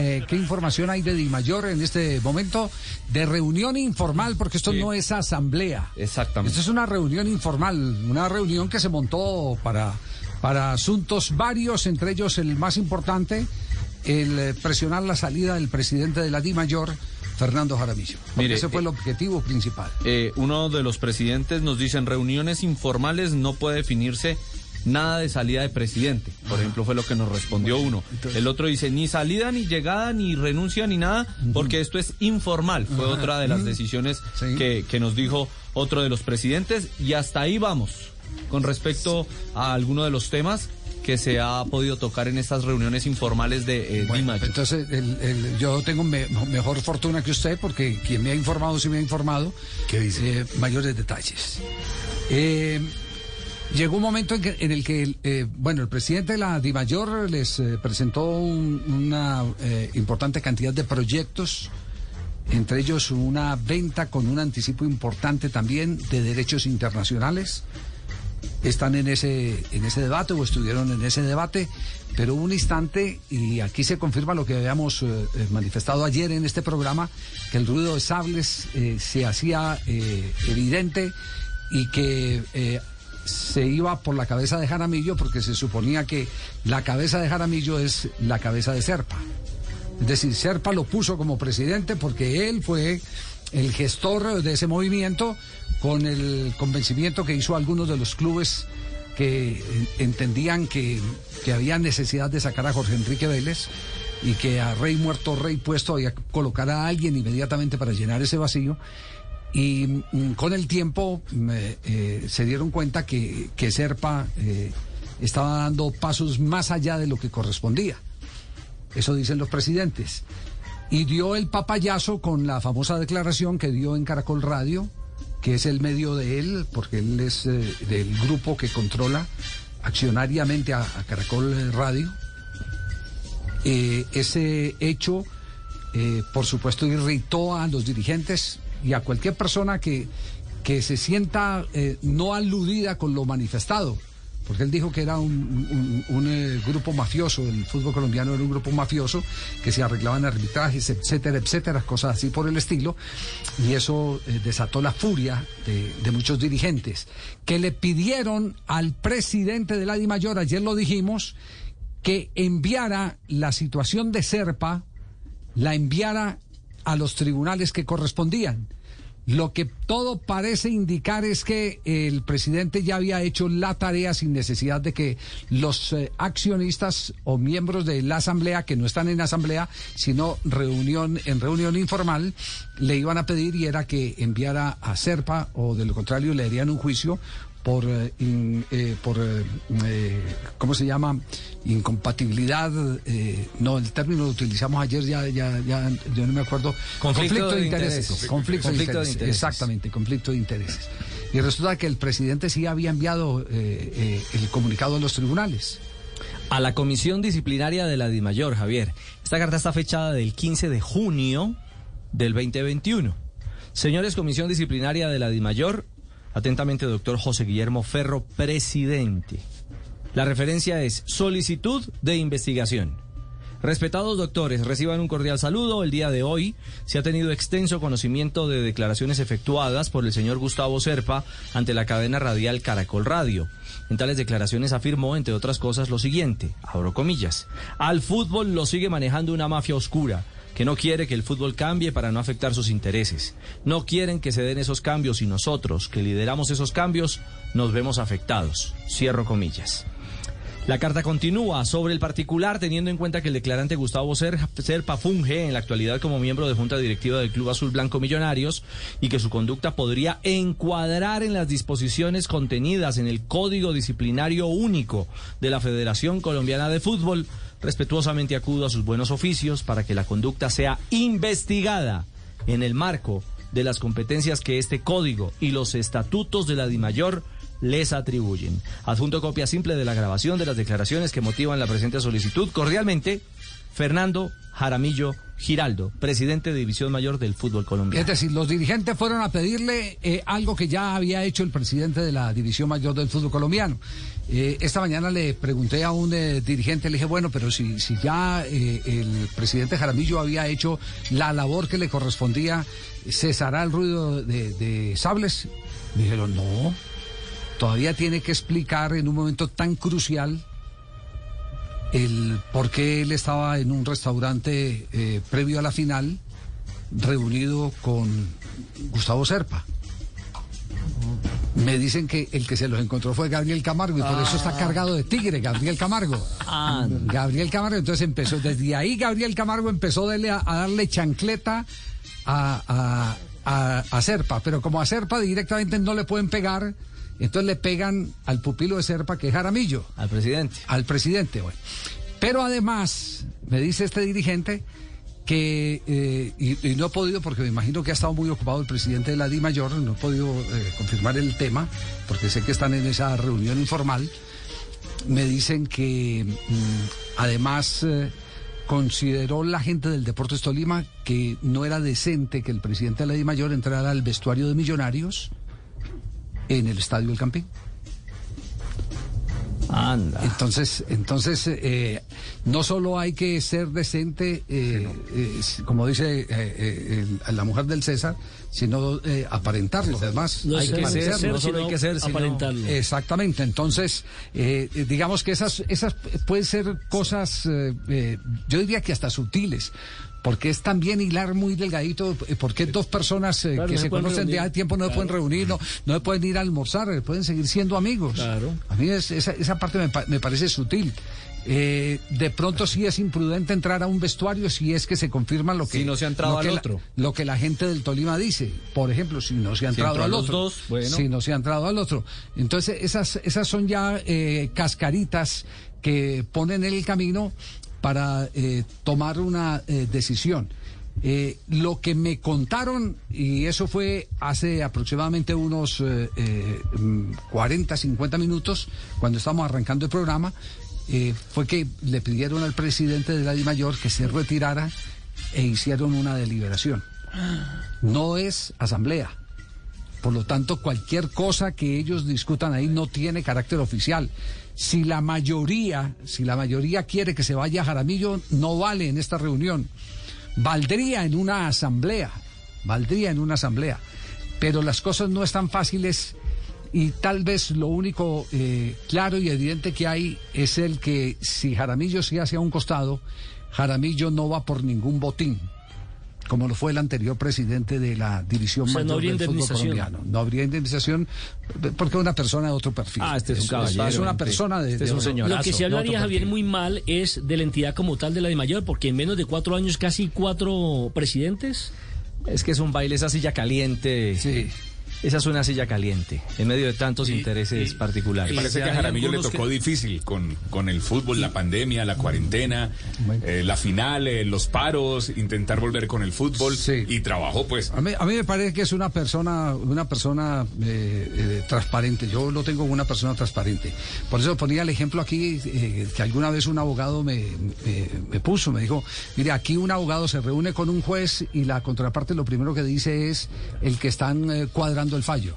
eh, qué información hay de Di Mayor en este momento de reunión informal, porque esto no es asamblea. Exactamente. Esto es una reunión informal, una reunión que se montó para, para asuntos varios, entre ellos el más importante, el eh, presionar la salida del presidente de la Di Mayor. Fernando Jaramillo. Porque ese fue el objetivo principal. Eh, uno de los presidentes nos dice en reuniones informales no puede definirse nada de salida de presidente. Por ejemplo, fue lo que nos respondió uno. El otro dice, ni salida, ni llegada, ni renuncia, ni nada, porque esto es informal. Fue otra de las decisiones que, que nos dijo otro de los presidentes. Y hasta ahí vamos con respecto a alguno de los temas que se ha podido tocar en estas reuniones informales de eh, Entonces, yo tengo mejor fortuna que usted porque quien me ha informado, sí me ha informado. ¿Qué dice? Eh, mayores detalles. Eh, Llegó un momento en, el que, eh, bueno, el presidente de la DIMAYOR les eh, presentó una eh, importante cantidad de proyectos, entre ellos una venta con un anticipo importante también de derechos internacionales. Están en ese, en ese debate o estuvieron en ese debate, pero un instante, y aquí se confirma lo que habíamos manifestado ayer en este programa, que el ruido de sables se hacía evidente y que se iba por la cabeza de Jaramillo porque se suponía que la cabeza de Jaramillo es la cabeza de Serpa. Es decir, Serpa lo puso como presidente porque él fue el gestor de ese movimiento con el convencimiento que hizo algunos de los clubes que entendían que, que había necesidad de sacar a Jorge Enrique Vélez y que a Rey muerto, Rey puesto había que colocar a alguien inmediatamente para llenar ese vacío y mm, con el tiempo eh, se dieron cuenta que, que Serpa eh, estaba dando pasos más allá de lo que correspondía. Eso dicen los presidentes. Y dio el papayazo con la famosa declaración que dio en Caracol Radio, que es el medio de él, porque él es eh, del grupo que controla accionariamente a, a Caracol Radio. ese hecho, por supuesto, irritó a los dirigentes y a cualquier persona que, que se sienta eh, no aludida con lo manifestado. Porque él dijo que era un, eh, grupo mafioso, el fútbol colombiano era un grupo mafioso, que se arreglaban arbitrajes, etcétera, etcétera, cosas así por el estilo. Y eso eh, desató la furia de, de, muchos dirigentes, que le pidieron al presidente de la DIMAYOR, ayer lo dijimos, que enviara la situación de Serpa, la enviara a los tribunales que correspondían. Lo que todo parece indicar es que el presidente ya había hecho la tarea sin necesidad de que los eh, accionistas o miembros de la asamblea, que no están en asamblea, sino reunión en reunión informal, le iban a pedir y era que enviara a Serpa o de lo contrario le harían un juicio por, eh, eh, por eh, ¿cómo se llama? Incompatibilidad, no, el término lo utilizamos ayer, ya, ya, ya yo no me acuerdo. Conflicto, de, intereses. Conflicto, de, intereses. Exactamente, conflicto de intereses. Y resulta que el presidente sí había enviado el comunicado a los tribunales. A la Comisión Disciplinaria de la DIMAYOR, Javier. Esta carta está fechada del 15 de junio del 2021. Señores, Comisión Disciplinaria de la DIMAYOR, Atentamente, doctor José Guillermo Ferro, presidente. La referencia es solicitud de investigación. Respetados doctores, reciban un cordial saludo. El día de hoy se ha tenido extenso conocimiento de declaraciones efectuadas por el señor Gustavo Serpa ante la cadena radial Caracol Radio. En tales declaraciones afirmó, entre otras cosas, lo siguiente, abro comillas, al fútbol lo sigue manejando una mafia oscura que no quiere que el fútbol cambie para no afectar sus intereses. No quieren que se den esos cambios y nosotros, que lideramos esos cambios, nos vemos afectados. Cierro comillas. La carta continúa sobre el particular, teniendo en cuenta que el declarante Gustavo Serpa funge en la actualidad como miembro de Junta Directiva del Club Azul Blanco Millonarios y que su conducta podría encuadrar en las disposiciones contenidas en el Código Disciplinario Único de la Federación Colombiana de Fútbol. Respetuosamente acudo a sus buenos oficios para que la conducta sea investigada en el marco de las competencias que este código y los estatutos de la DIMAYOR les atribuyen. Adjunto copia simple de la grabación de las declaraciones que motivan la presente solicitud. Cordialmente, Fernando Jaramillo Giraldo, presidente de División Mayor del Fútbol Colombiano. Es decir, los dirigentes fueron a pedirle eh, algo que ya había hecho el presidente de la División Mayor del Fútbol Colombiano. Eh, esta mañana le pregunté a un eh, dirigente, le dije, bueno, pero si, si ya el presidente Jaramillo había hecho la labor que le correspondía, ¿cesará el ruido de, de sables? Me dijeron, no, todavía tiene que explicar en un momento tan crucial el por qué él estaba en un restaurante eh, previo a la final reunido con Gustavo Serpa. Me dicen que el que se los encontró fue Gabriel Camargo y por eso está cargado de tigre, Gabriel Camargo. Gabriel Camargo, entonces empezó, desde ahí Gabriel Camargo empezó a, darle chancleta a, a, Serpa, pero como a Serpa directamente no le pueden pegar, entonces le pegan al pupilo de Serpa, que es Jaramillo. Al presidente. Al presidente, bueno. Pero además, me dice este dirigente que, eh, y, no he podido, porque me imagino que ha estado muy ocupado el presidente de la Di Mayor, no he podido eh, confirmar el tema, porque sé que están en esa reunión informal. Me dicen que mm, además eh, consideró la gente del Deportes Tolima que no era decente que el presidente de la Di Mayor entrara al vestuario de millonarios en el Estadio del Campín. Anda. Entonces, entonces eh, no solo hay que ser decente, eh, eh, como dice la mujer del César, sino aparentarlo. Además, hay que ser, no solo hay que ser, aparentarlo. Exactamente. Entonces, digamos que esas, esas pueden ser cosas, yo diría que hasta sutiles porque es también hilar muy delgadito, eh, porque dos personas eh, que se, conocen de hace tiempo no se pueden reunir, no, no se pueden ir a almorzar, eh, pueden seguir siendo amigos. Claro. A mí esa, esa parte me, me parece sutil. de pronto sí es imprudente entrar a un vestuario si es que se confirma lo que si no se ha entrado al otro lo que la gente del Tolima dice por ejemplo si no se ha entrado al otro dos, bueno. si no se ha entrado al otro entonces esas esas son ya cascaritas que ponen en el camino para eh, tomar una eh, decisión. Eh, lo que me contaron, y eso fue hace aproximadamente unos 40, 50 mm, minutos, cuando estábamos arrancando el programa, fue que le pidieron al presidente de la Mayor que se retirara e hicieron una deliberación. No es asamblea. Por lo tanto, cualquier cosa que ellos discutan ahí no tiene carácter oficial si la mayoría, si la mayoría quiere que se vaya Jaramillo, no vale en esta reunión. Valdría en una asamblea, valdría en una asamblea. Pero las cosas no están fáciles y tal vez lo único eh, claro y evidente que hay es el que si Jaramillo se hace a un costado, Jaramillo no va por ningún botín como lo fue el anterior presidente de la división mayor del fútbol colombiano. No habría indemnización porque es una persona de otro perfil. Ah, este es un caballero. Es una persona de, este es un señor. Lo que se hablaría, Javier, muy mal es de la entidad como tal de la de mayor, porque en menos de cuatro años casi cuatro presidentes. Es que es un baile, esa silla caliente. Sí. Esa es una silla caliente, en medio de tantos intereses particulares. Parece que a Jaramillo le tocó difícil con, con el fútbol, la pandemia, la cuarentena, eh, la final, eh, los paros, intentar volver con el fútbol y trabajó pues. A mí, a mí me parece que es una persona, una persona eh, transparente. Yo lo tengo como una persona transparente. Por eso ponía el ejemplo aquí que alguna vez un abogado me, me puso, me dijo, mire, aquí un abogado se reúne con un juez y la contraparte lo primero que dice es el que están cuadrando el fallo.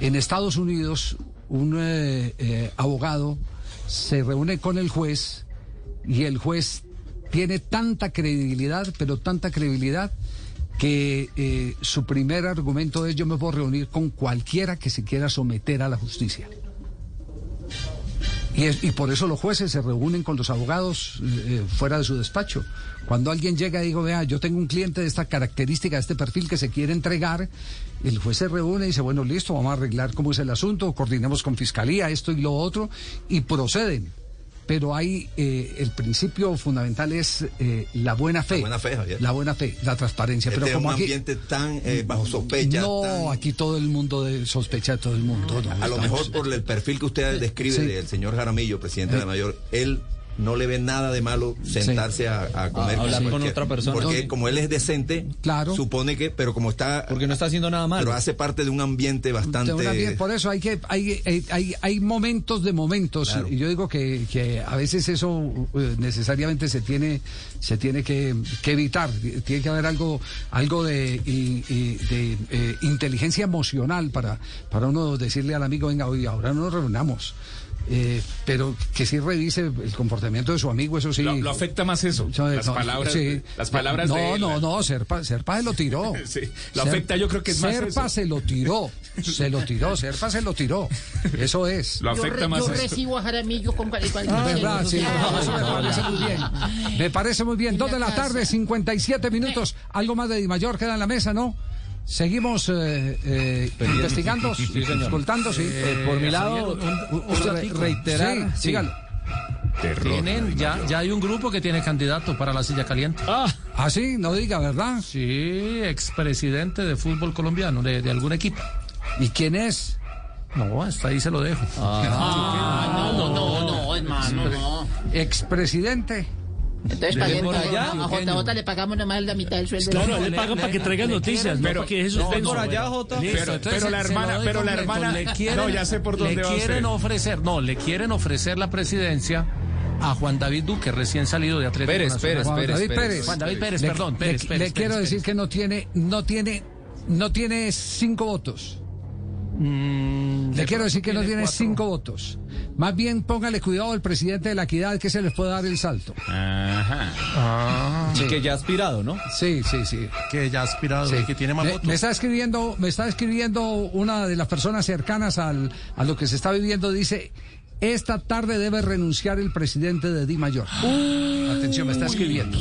En Estados Unidos, un eh, eh, abogado se reúne con el juez y el juez tiene tanta credibilidad, pero tanta credibilidad que eh, su primer argumento es yo me puedo reunir con cualquiera que se quiera someter a la justicia. Y, por eso los jueces se reúnen con los abogados eh, fuera de su despacho. Cuando alguien llega y digo, vea, yo tengo un cliente de esta característica, de este perfil que se quiere entregar, el juez se reúne y dice, bueno, listo, vamos a arreglar cómo es el asunto, coordinemos con fiscalía, esto y lo otro, y proceden pero hay eh, el principio fundamental es eh, la buena fe. La buena fe, Javier. La buena fe, la transparencia. Este pero como un ambiente tan eh, bajo sospecha. No, aquí todo el mundo de, sospecha de todo el mundo. a lo mejor por el perfil que usted describe del señor Jaramillo, presidente de la Mayor, él no le ve nada de malo sentarse a, a comer A hablar con otra persona. Porque No. como él es decente, Claro. supone que, pero como está, Porque no está haciendo nada malo. pero hace parte de un ambiente bastante. De una bien, por eso hay que hay, hay, hay, momentos de momentos Claro. y yo digo que, que a veces eso eh, necesariamente se tiene se tiene que, que evitar tiene que haber algo algo de, y- y de eh, inteligencia emocional para para uno decirle al amigo venga hoy ahora no nos reunamos Eh, pero que sí revise el comportamiento de su amigo eso sí Lo, lo afecta más eso. Yo, Las no, palabras, sí. las palabras no, de él. No, no, Serpa, Serpa se lo tiró. Sí, lo afecta, yo creo que es más Serpa se lo tiró, se lo tiró, Serpa se lo tiró. Eso es. Lo afecta más yo recibo a Jaramillo con cual- cual- Ah, verdad, sí, eso me parece muy bien. Me parece muy bien. En Dos de la tarde, 57 minutos. Algo más de Di Mayor queda en la mesa, ¿no? Seguimos eh, eh, investigando, escoltando, sí. Eh, por mi lado, un- un re- ratico. reiterar. Sí, sígalo. Terror, Tienen, ya, ya hay un grupo que tiene candidato para la silla caliente. Ah, Ah, sí, no diga, ¿verdad? Sí, expresidente de fútbol colombiano, de, de algún equipo. ¿Y quién es? No, hasta ahí se lo dejo. Ah, no, no, no, no, hermano, no. Expresidente. Entonces, ¿De paguemos- por allá? a JJ le pagamos nomás la mitad del sueldo. claro, le- le pagan para que traigan le noticias, pero- que eso no, es por allá, Jota. Listo, Pero- la hermana- pero la hermana- Le quieren- no, ya sé por dónde le quieren ofrecer, no, le quieren ofrecer la presidencia a Juan David Duque, recién salido de Atlético Pérez, Nacional. Pérez, Juan Pérez, David Pérez. Pérez. Juan David Pérez, Le- perdón, le- Pérez, le, Pérez, quiero Pérez, decir Pérez. que no tiene, no tiene, no tiene cinco votos. Mm, Le quiero decir que no tiene cuatro. cinco votos. Más bien póngale cuidado al presidente de la equidad que se les puede dar el salto. Ajá. Ah, Y que ya ha aspirado, ¿no? Sí, sí, sí. que ya ha aspirado, sí. que tiene más me, votos. me está escribiendo, me está escribiendo una de las personas cercanas al, a lo que se está viviendo. Dice, esta tarde debe renunciar el presidente de Di Mayor. Atención, me está escribiendo.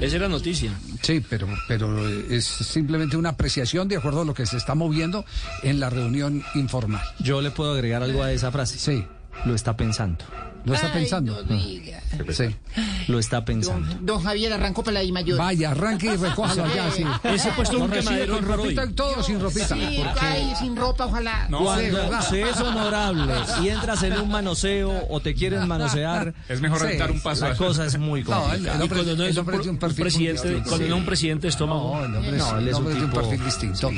Esa era noticia. Sí, pero, pero es simplemente una apreciación de acuerdo a lo que se está moviendo en la reunión informal. Yo le puedo agregar algo a esa frase. Sí, Lo está pensando. lo está Ay, pensando. no diga. Sí. Lo está pensando. Don, don Javier arrancó para la I mayor. Vaya, arranque y recójalo allá, sí. Ese puesto un quemadero Con ropita y todo sin ropita. Sí, ay, sin ropa, ojalá. No, Cuando se es honorable y entras en un manoseo o te quieren manosear, Es mejor Sí. rentar un paso. la a- cosa es muy No, el, complicada. el Y cuando no el es un, un un presidente, distinto. cuando no un presidente estómago. No, el hombre es, No, él el es un tipo- perfil distinto.